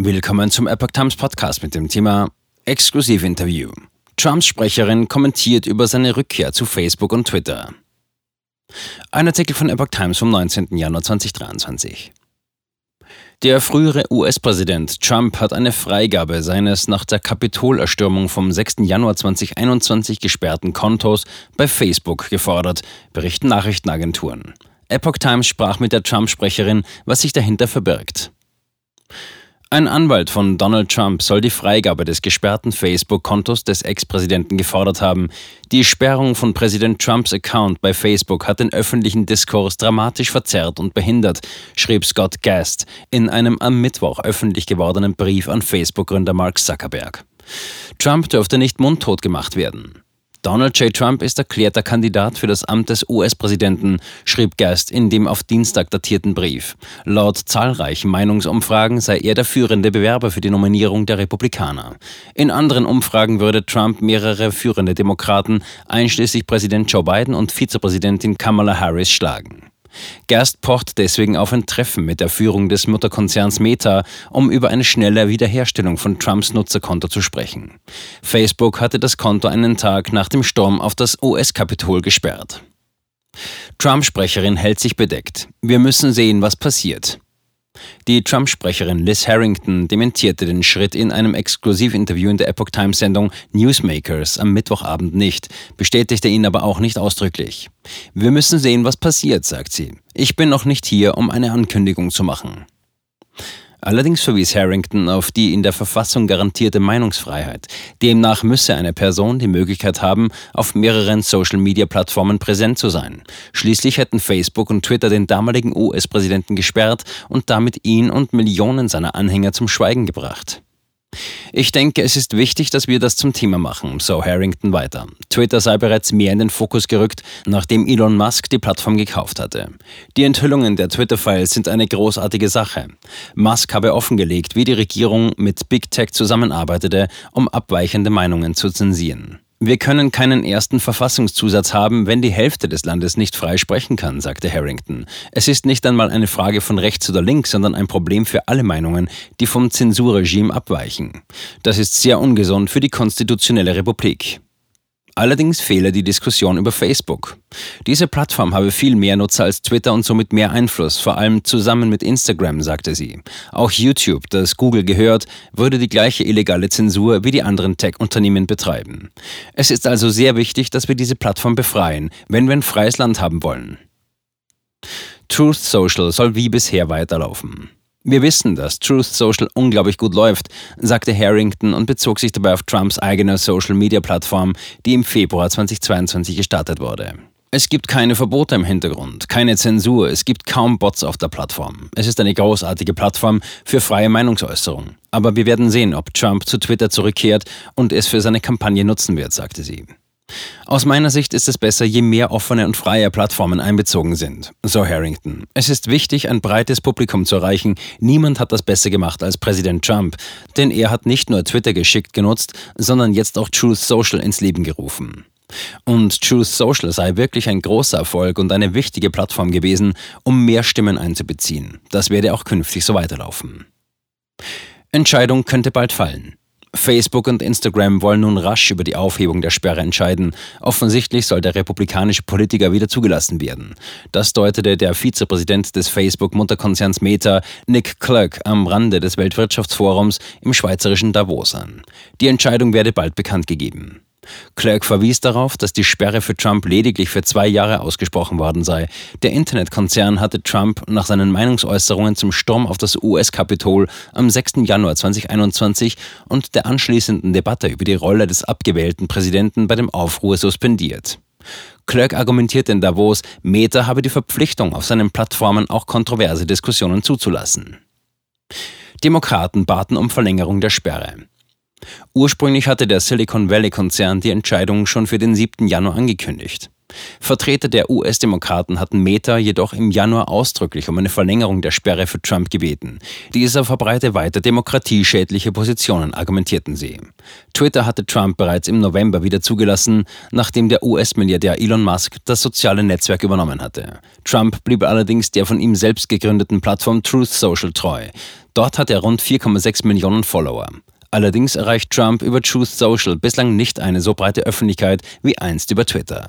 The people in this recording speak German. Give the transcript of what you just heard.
Willkommen zum Epoch Times Podcast mit dem Thema Exklusivinterview. Trumps Sprecherin kommentiert über seine Rückkehr zu Facebook und Twitter. Ein Artikel von Epoch Times vom 19. Januar 2023. Der frühere US-Präsident Trump hat eine Freigabe seines nach der Kapitolerstürmung vom 6. Januar 2021 gesperrten Kontos bei Facebook gefordert, berichten Nachrichtenagenturen. Epoch Times sprach mit der Trump-Sprecherin, was sich dahinter verbirgt. Ein Anwalt von Donald Trump soll die Freigabe des gesperrten Facebook-Kontos des Ex-Präsidenten gefordert haben. Die Sperrung von Präsident Trumps Account bei Facebook hat den öffentlichen Diskurs dramatisch verzerrt und behindert, schrieb Scott Gast in einem am Mittwoch öffentlich gewordenen Brief an Facebook-Gründer Mark Zuckerberg. Trump dürfte nicht mundtot gemacht werden. Donald J. Trump ist erklärter Kandidat für das Amt des US-Präsidenten, schrieb Geist in dem auf Dienstag datierten Brief. Laut zahlreichen Meinungsumfragen sei er der führende Bewerber für die Nominierung der Republikaner. In anderen Umfragen würde Trump mehrere führende Demokraten, einschließlich Präsident Joe Biden und Vizepräsidentin Kamala Harris, schlagen. Gerst pocht deswegen auf ein Treffen mit der Führung des Mutterkonzerns Meta, um über eine schnelle Wiederherstellung von Trumps Nutzerkonto zu sprechen. Facebook hatte das Konto einen Tag nach dem Sturm auf das US-Kapitol gesperrt. Trump-Sprecherin hält sich bedeckt. Wir müssen sehen, was passiert. Die Trump-Sprecherin Liz Harrington dementierte den Schritt in einem Exklusivinterview in der Epoch Times-Sendung Newsmakers am Mittwochabend nicht, bestätigte ihn aber auch nicht ausdrücklich. Wir müssen sehen, was passiert, sagt sie. Ich bin noch nicht hier, um eine Ankündigung zu machen. Allerdings verwies Harrington auf die in der Verfassung garantierte Meinungsfreiheit. Demnach müsse eine Person die Möglichkeit haben, auf mehreren Social-Media-Plattformen präsent zu sein. Schließlich hätten Facebook und Twitter den damaligen US-Präsidenten gesperrt und damit ihn und Millionen seiner Anhänger zum Schweigen gebracht. Ich denke, es ist wichtig, dass wir das zum Thema machen, so Harrington weiter. Twitter sei bereits mehr in den Fokus gerückt, nachdem Elon Musk die Plattform gekauft hatte. Die Enthüllungen der Twitter-Files sind eine großartige Sache. Musk habe offengelegt, wie die Regierung mit Big Tech zusammenarbeitete, um abweichende Meinungen zu zensieren. Wir können keinen ersten Verfassungszusatz haben, wenn die Hälfte des Landes nicht frei sprechen kann, sagte Harrington. Es ist nicht einmal eine Frage von rechts oder links, sondern ein Problem für alle Meinungen, die vom Zensurregime abweichen. Das ist sehr ungesund für die konstitutionelle Republik. Allerdings fehle die Diskussion über Facebook. Diese Plattform habe viel mehr Nutzer als Twitter und somit mehr Einfluss, vor allem zusammen mit Instagram, sagte sie. Auch YouTube, das Google gehört, würde die gleiche illegale Zensur wie die anderen Tech-Unternehmen betreiben. Es ist also sehr wichtig, dass wir diese Plattform befreien, wenn wir ein freies Land haben wollen. Truth Social soll wie bisher weiterlaufen. Wir wissen, dass Truth Social unglaublich gut läuft, sagte Harrington und bezog sich dabei auf Trumps eigene Social-Media-Plattform, die im Februar 2022 gestartet wurde. Es gibt keine Verbote im Hintergrund, keine Zensur, es gibt kaum Bots auf der Plattform. Es ist eine großartige Plattform für freie Meinungsäußerung. Aber wir werden sehen, ob Trump zu Twitter zurückkehrt und es für seine Kampagne nutzen wird, sagte sie. Aus meiner Sicht ist es besser, je mehr offene und freie Plattformen einbezogen sind, so Harrington. Es ist wichtig, ein breites Publikum zu erreichen. Niemand hat das besser gemacht als Präsident Trump, denn er hat nicht nur Twitter geschickt genutzt, sondern jetzt auch Truth Social ins Leben gerufen. Und Truth Social sei wirklich ein großer Erfolg und eine wichtige Plattform gewesen, um mehr Stimmen einzubeziehen. Das werde auch künftig so weiterlaufen. Entscheidung könnte bald fallen. Facebook und Instagram wollen nun rasch über die Aufhebung der Sperre entscheiden. Offensichtlich soll der republikanische Politiker wieder zugelassen werden. Das deutete der Vizepräsident des Facebook-Mutterkonzerns Meta, Nick Clegg, am Rande des Weltwirtschaftsforums im schweizerischen Davos an. Die Entscheidung werde bald bekannt gegeben. Clerk verwies darauf, dass die Sperre für Trump lediglich für zwei Jahre ausgesprochen worden sei. Der Internetkonzern hatte Trump nach seinen Meinungsäußerungen zum Sturm auf das US-Kapitol am 6. Januar 2021 und der anschließenden Debatte über die Rolle des abgewählten Präsidenten bei dem Aufruhr suspendiert. Clerk argumentierte in Davos, Meta habe die Verpflichtung, auf seinen Plattformen auch kontroverse Diskussionen zuzulassen. Demokraten baten um Verlängerung der Sperre. Ursprünglich hatte der Silicon Valley-Konzern die Entscheidung schon für den 7. Januar angekündigt. Vertreter der US-Demokraten hatten Meta jedoch im Januar ausdrücklich um eine Verlängerung der Sperre für Trump gebeten. Dieser verbreite weiter demokratieschädliche Positionen, argumentierten sie. Twitter hatte Trump bereits im November wieder zugelassen, nachdem der US-Milliardär Elon Musk das soziale Netzwerk übernommen hatte. Trump blieb allerdings der von ihm selbst gegründeten Plattform Truth Social treu. Dort hat er rund 4,6 Millionen Follower. Allerdings erreicht Trump über Truth Social bislang nicht eine so breite Öffentlichkeit wie einst über Twitter.